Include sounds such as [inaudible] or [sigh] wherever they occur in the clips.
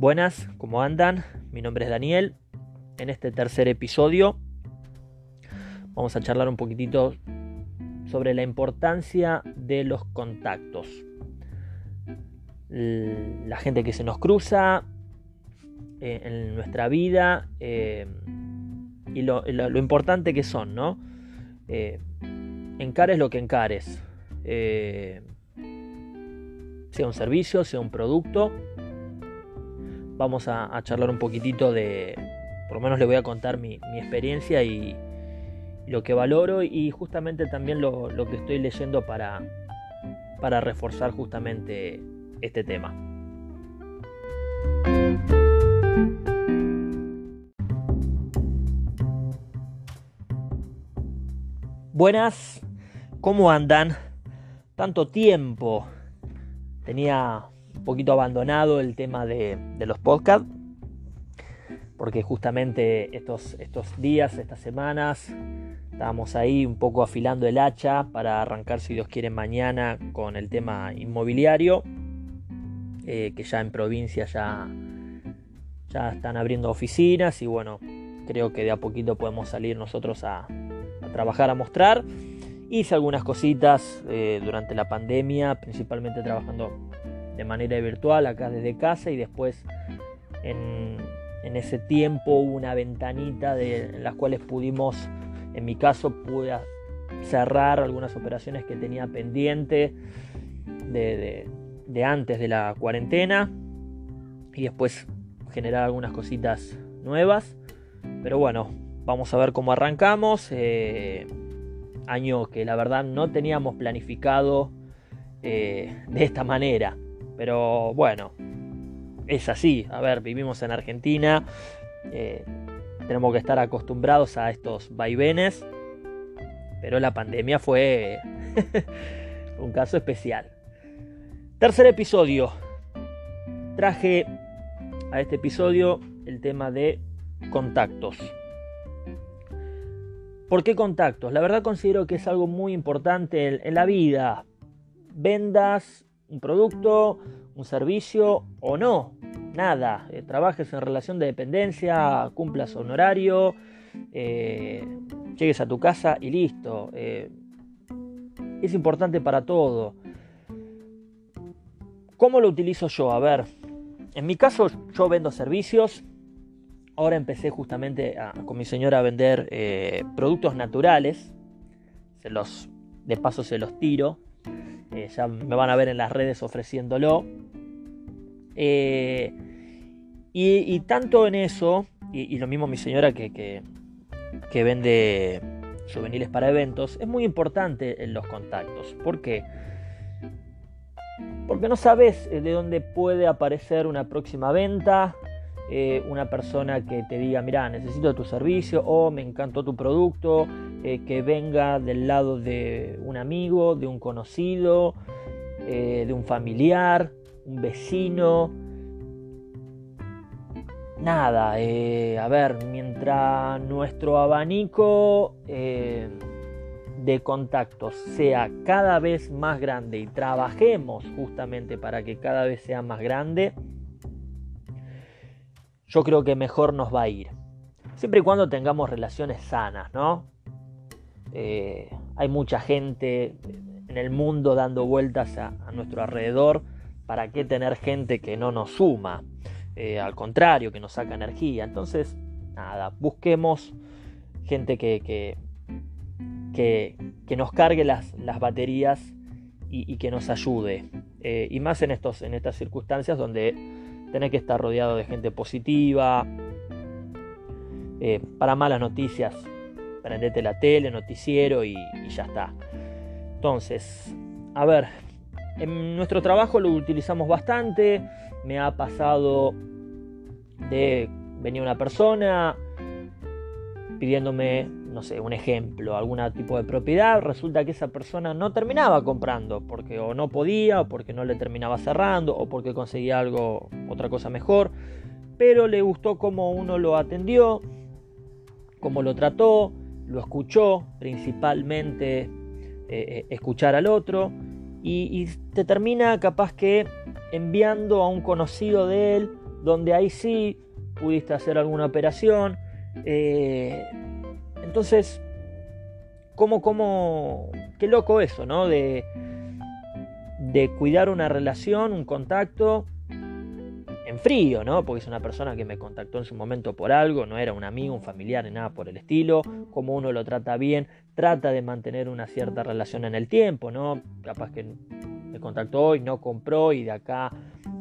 Buenas, ¿cómo andan? Mi nombre es Daniel. En este tercer episodio vamos a charlar un poquitito sobre la importancia de los contactos. La gente que se nos cruza eh, en nuestra vida eh, y lo, importante que son, ¿no? Eh, encares lo que encares. sea un servicio, sea un producto vamos a, charlar un poquitito de, por lo menos le voy a contar mi, experiencia y, lo que valoro y justamente también lo, que estoy leyendo para, para reforzar justamente este tema. Buenas, ¿cómo andan? Tanto tiempo. Tenía un poquito abandonado el tema de, los podcasts, porque justamente estos, estos días, estas semanas, estábamos ahí un poco afilando el hacha para arrancar, si Dios quiere, mañana con el tema inmobiliario, eh, que ya en provincia ya, ya están abriendo oficinas y bueno, creo que de a poquito podemos salir nosotros a, trabajar, a mostrar. Hice algunas cositas eh, durante la pandemia, principalmente trabajando de manera virtual acá desde casa y después en, ese tiempo hubo una ventanita de, en las cuales pudimos, en mi caso pude cerrar algunas operaciones que tenía pendiente de, antes de la cuarentena y después generar algunas cositas nuevas. Pero bueno, vamos a ver cómo arrancamos. Eh, año que la verdad no teníamos planificado eh, de esta manera. Pero bueno, es así. A ver, vivimos en Argentina. Eh, tenemos que estar acostumbrados a estos vaivenes. Pero la pandemia fue [laughs] un caso especial. Tercer episodio. Traje a este episodio el tema de contactos. ¿Por qué contactos? La verdad considero que es algo muy importante en la vida. Vendas un producto, un servicio o no. Nada. Eh, trabajes en relación de dependencia, cumplas honorario, eh, llegues a tu casa y listo. Eh, es importante para todo. ¿Cómo lo utilizo yo? A ver, en mi caso yo vendo servicios. Ahora empecé justamente con mi señora a vender productos naturales. Se los, de paso se los tiro ya me van a ver en las redes ofreciéndolo. Eh, y, tanto en eso, y, lo mismo mi señora que, que, vende juveniles para eventos, es muy importante en los contactos. ¿Por qué? Porque no sabes eh, de dónde puede aparecer una próxima venta, eh, una persona que te diga, mira, necesito tu servicio o me encantó tu producto, eh, que venga del lado de un amigo, de un conocido, eh, de un familiar, un vecino. Nada, a ver, mientras nuestro abanico de contactos sea cada vez más grande y trabajemos justamente para que cada vez sea más grande, yo creo que mejor nos va a ir. Siempre y cuando tengamos relaciones sanas, ¿no? Eh, hay mucha gente en el mundo dando vueltas a, nuestro alrededor. ¿Para qué tener gente que no nos suma? Eh, al contrario, que nos saca energía. Entonces, nada, busquemos gente que, que, que, nos cargue las, las baterías y, que nos ayude. Eh, y más en, estos, en estas circunstancias donde Tenés que estar rodeado de gente positiva. Para malas noticias, prendete la tele, noticiero y, ya está. Entonces, a ver, en nuestro trabajo lo utilizamos bastante. Me ha pasado de venir una persona pidiéndome no sé, un ejemplo, algún tipo de propiedad, resulta que esa persona no terminaba comprando porque o no podía, o porque no le terminaba cerrando, o porque conseguía algo, otra cosa mejor, pero le gustó cómo uno lo atendió, cómo lo trató, lo escuchó, principalmente eh, eh, escuchar al otro, y, te termina capaz que enviando a un conocido de él donde ahí sí pudiste hacer alguna operación. Eh, entonces, ¿cómo, cómo, qué loco eso, ¿no? De, de cuidar una relación, un contacto en frío, ¿no? Porque es una persona que me contactó en su momento por algo, no era un amigo, un familiar, ni nada por el estilo. Como uno lo trata bien, trata de mantener una cierta relación en el tiempo, ¿no? Capaz que me contactó hoy, no compró y de acá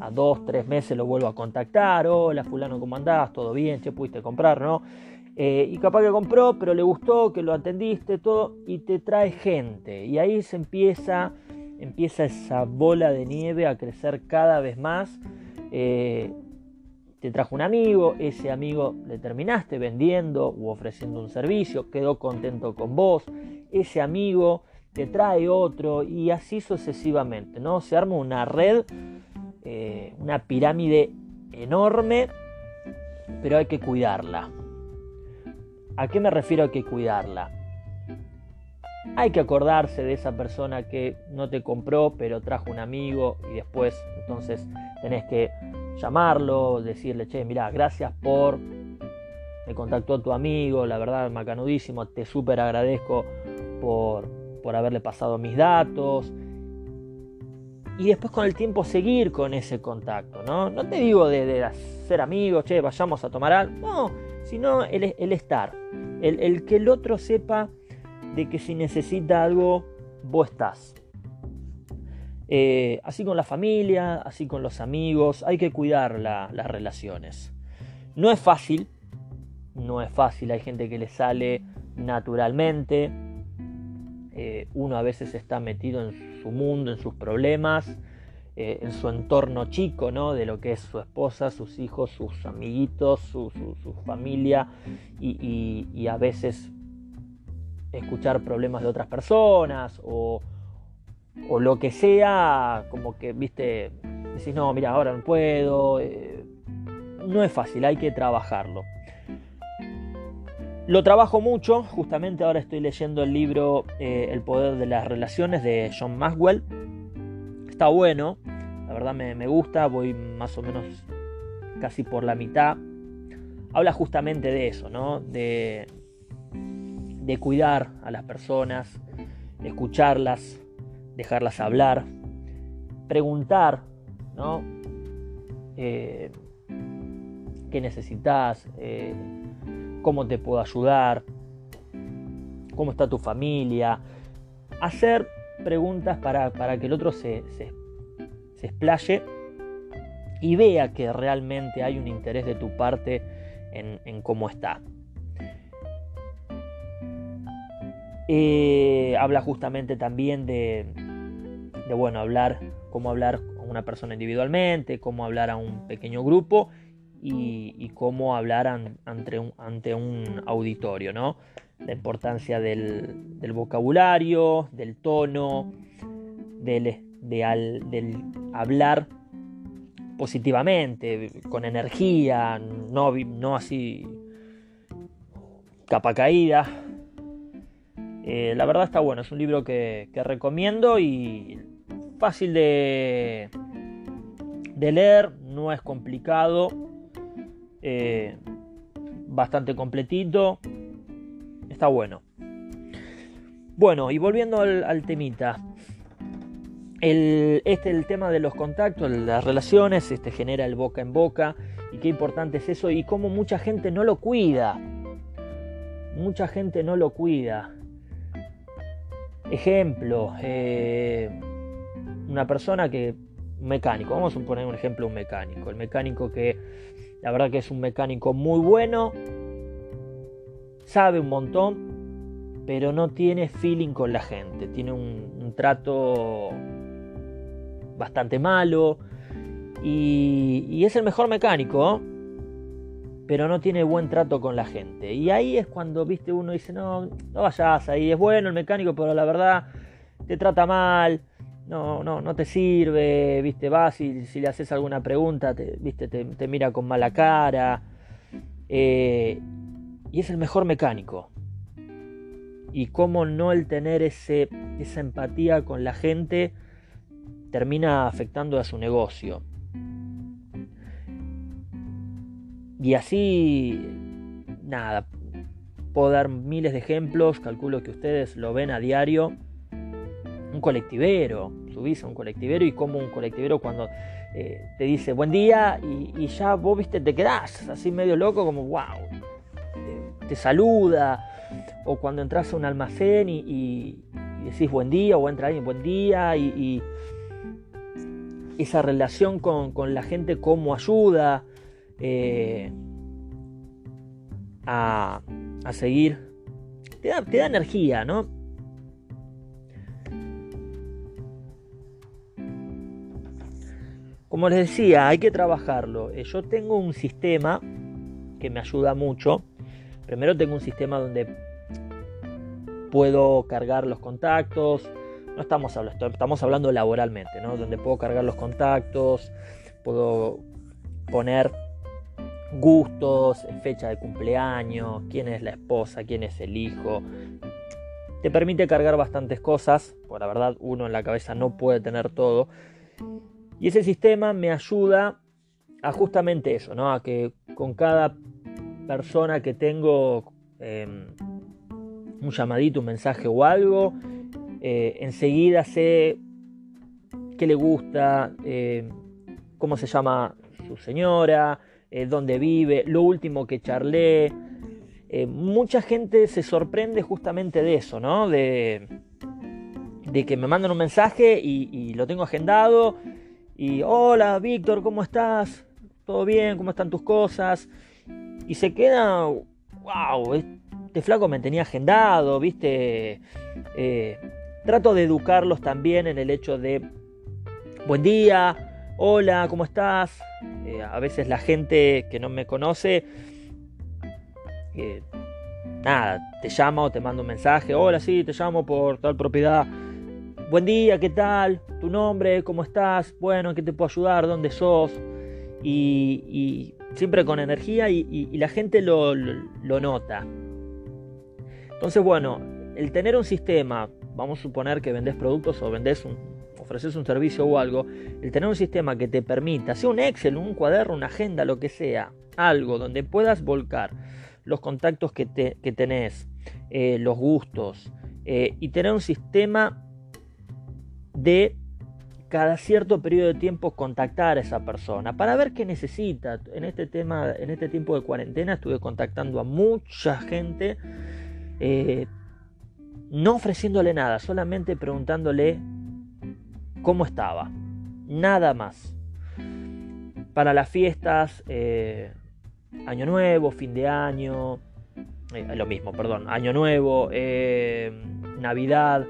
a dos, tres meses lo vuelvo a contactar. Hola, fulano, ¿cómo andás? ¿Todo bien? ¿Che pudiste comprar, no? Eh, y capaz que compró, pero le gustó, que lo atendiste, todo, y te trae gente. Y ahí se empieza, empieza esa bola de nieve a crecer cada vez más. Eh, te trajo un amigo, ese amigo le terminaste vendiendo u ofreciendo un servicio, quedó contento con vos, ese amigo te trae otro y así sucesivamente, ¿no? Se arma una red, eh, una pirámide enorme, pero hay que cuidarla. ¿A qué me refiero a que cuidarla? Hay que acordarse de esa persona que no te compró, pero trajo un amigo y después entonces tenés que llamarlo, decirle, che, mira, gracias por, me contactó tu amigo, la verdad, macanudísimo, te súper agradezco por, por haberle pasado mis datos. Y después con el tiempo seguir con ese contacto, ¿no? No te digo de, de ser amigos, che, vayamos a tomar algo, no, sino el, el estar, el, el que el otro sepa de que si necesita algo, vos estás. Eh, así con la familia, así con los amigos, hay que cuidar las relaciones. No es fácil, no es fácil, hay gente que le sale naturalmente, eh, uno a veces está metido en su mundo, en sus problemas, eh, en su entorno chico, ¿no? De lo que es su esposa, sus hijos, sus amiguitos, su, familia y a veces escuchar problemas de otras personas o o lo que sea, como que, viste, decís, no, mira, ahora no puedo. Eh, no es fácil, hay que trabajarlo. Lo trabajo mucho, justamente ahora estoy leyendo el libro eh, El poder de las relaciones de John Maxwell. Está bueno, la verdad me, me gusta, voy más o menos casi por la mitad. Habla justamente de eso, ¿no? De, de cuidar a las personas, escucharlas, dejarlas hablar, preguntar, ¿no? Eh, ¿Qué necesitas? Eh, ¿Cómo te puedo ayudar? ¿Cómo está tu familia? Hacer preguntas para, que el otro se, se, explaye y vea que realmente hay un interés de tu parte en cómo está. Eh, habla justamente también de, bueno, hablar, cómo hablar con una persona individualmente, cómo hablar a un pequeño grupo y, cómo hablar ante, un, ante, un, auditorio, ¿no? La importancia del, vocabulario, del tono, del, del hablar positivamente, con energía, no, no así capa caída, eh, la verdad está bueno, es un libro que, recomiendo y fácil de, de, leer, no es complicado, eh, bastante completito, está bueno. Bueno, y volviendo al, temita, el, este el tema de los contactos, las relaciones, este genera el boca en boca y qué importante es eso y cómo mucha gente no lo cuida. Mucha gente no lo cuida. Ejemplo, eh, una persona que, un mecánico, vamos a poner un ejemplo, un mecánico, el mecánico que la verdad que es un mecánico muy bueno, sabe un montón, pero no tiene feeling con la gente, tiene un, trato bastante malo y, y, es el mejor mecánico, pero no tiene buen trato con la gente. Y ahí es cuando, viste, uno dice, no, no vayas ahí, es bueno el mecánico, pero la verdad te trata mal, no, no, no te sirve, viste, vas y si le haces alguna pregunta, te, viste, te, mira con mala cara. Eh, y es el mejor mecánico. Y cómo no el tener ese, esa empatía con la gente termina afectando a su negocio. Y así, nada, puedo dar miles de ejemplos, calculo que ustedes lo ven a diario. Un colectivero, subís a un colectivero y como un colectivero cuando eh, te dice buen día y, ya vos viste te quedás así medio loco como wow, te, saluda. O cuando entras a un almacén y, decís buen día o entra alguien buen día y, esa relación con, la gente cómo ayuda eh, a, seguir. Te da, te da energía, ¿no? Como les decía, hay que trabajarlo. Eh, yo tengo un sistema que me ayuda mucho. Primero tengo un sistema donde puedo cargar los contactos. No estamos hablando, estamos hablando laboralmente, ¿no? Donde puedo cargar los contactos, puedo poner gustos, fecha de cumpleaños, quién es la esposa, quién es el hijo. Te permite cargar bastantes cosas, por la verdad uno en la cabeza no puede tener todo. Y ese sistema me ayuda a justamente eso, ¿no? A que con cada persona que tengo em, un llamadito, un mensaje o algo, eh, enseguida sé qué le gusta, em, cómo se llama su señora, eh, dónde vive, lo último que charlé. Eh, mucha gente se sorprende justamente de eso, ¿no? De, que me mandan un mensaje y, lo tengo agendado. Y hola Víctor, ¿cómo estás? ¿Todo bien? ¿Cómo están tus cosas? Y se queda, wow, este flaco me tenía agendado, ¿viste? Eh, trato de educarlos también en el hecho de, buen día, hola, ¿cómo estás? Eh, a veces la gente que no me conoce, eh, nada, te llama o te manda un mensaje, hola, sí, te llamo por tal propiedad. Buen día, ¿qué tal? ¿Tu nombre? ¿Cómo estás? Bueno, qué te puedo ayudar? ¿Dónde sos? Y, siempre con energía y, la gente lo, nota. Entonces, bueno, el tener un sistema, vamos a suponer que vendés productos o vendés ofreces un servicio o algo, el tener un sistema que te permita, sea un Excel, un cuaderno, una agenda, lo que sea, algo donde puedas volcar los contactos que, tenés, eh, los gustos, eh, y tener un sistema de cada cierto periodo de tiempo contactar a esa persona para ver qué necesita. En este tema, en este tiempo de cuarentena estuve contactando a mucha gente, eh, no ofreciéndole nada, solamente preguntándole cómo estaba. Nada más. Para las fiestas, eh, Año Nuevo, fin de año, eh, lo mismo, perdón, Año Nuevo, Navidad,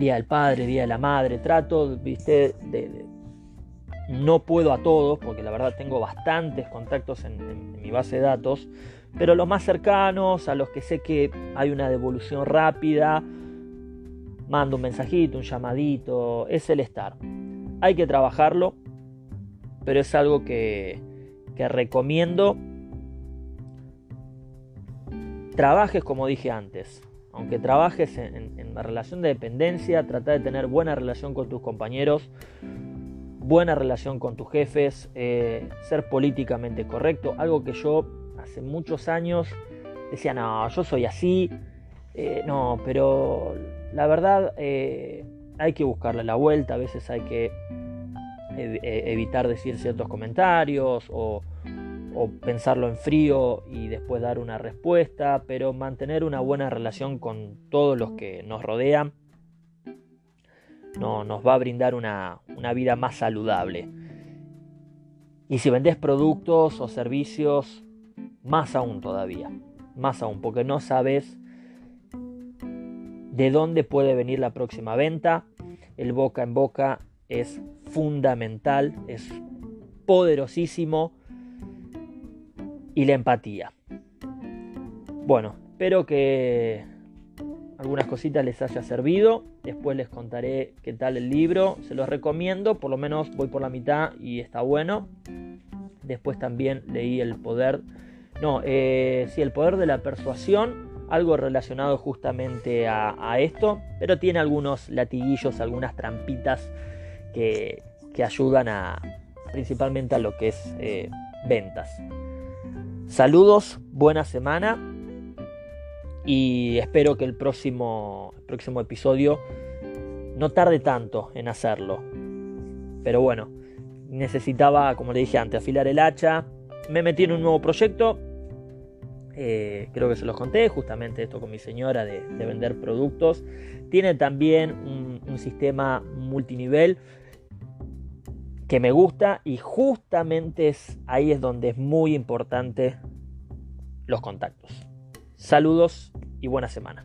Día del Padre, Día de la Madre, trato, viste, de, no puedo a todos, porque la verdad tengo bastantes contactos en, mi base de datos, pero los más cercanos, a los que sé que hay una devolución rápida, mando un mensajito, un llamadito, es el estar. Hay que trabajarlo, pero es algo que, recomiendo. Trabajes como dije antes, aunque trabajes en, la relación de dependencia, trata de tener buena relación con tus compañeros, buena relación con tus jefes, eh, ser políticamente correcto, algo que yo hace muchos años decía, no, yo soy así, eh, no, pero la verdad eh, hay que buscarle la vuelta, a veces hay que evitar decir ciertos comentarios o, pensarlo en frío y después dar una respuesta, pero mantener una buena relación con todos los que nos rodean no, nos va a brindar una, una vida más saludable. Y si vendés productos o servicios, más aún todavía, más aún, porque no sabes de dónde puede venir la próxima venta. El boca en boca es fundamental, es poderosísimo. Y la empatía. Bueno, espero que algunas cositas les haya servido. Después les contaré qué tal el libro. Se los recomiendo, por lo menos voy por la mitad y está bueno. Después también leí El Poder. No, eh, sí, El Poder de la Persuasión algo relacionado justamente a, esto, pero tiene algunos latiguillos, algunas trampitas que, ayudan a principalmente a lo que es eh, ventas. Saludos, buena semana y espero que el próximo, próximo episodio no tarde tanto en hacerlo. Pero bueno, necesitaba, como le dije antes, afilar el hacha. Me metí en un nuevo proyecto. Eh, creo que se los conté, justamente esto con mi señora de, vender productos. Tiene también un sistema multinivel que me gusta y justamente es, ahí es donde es muy importante los contactos. Saludos y buena semana.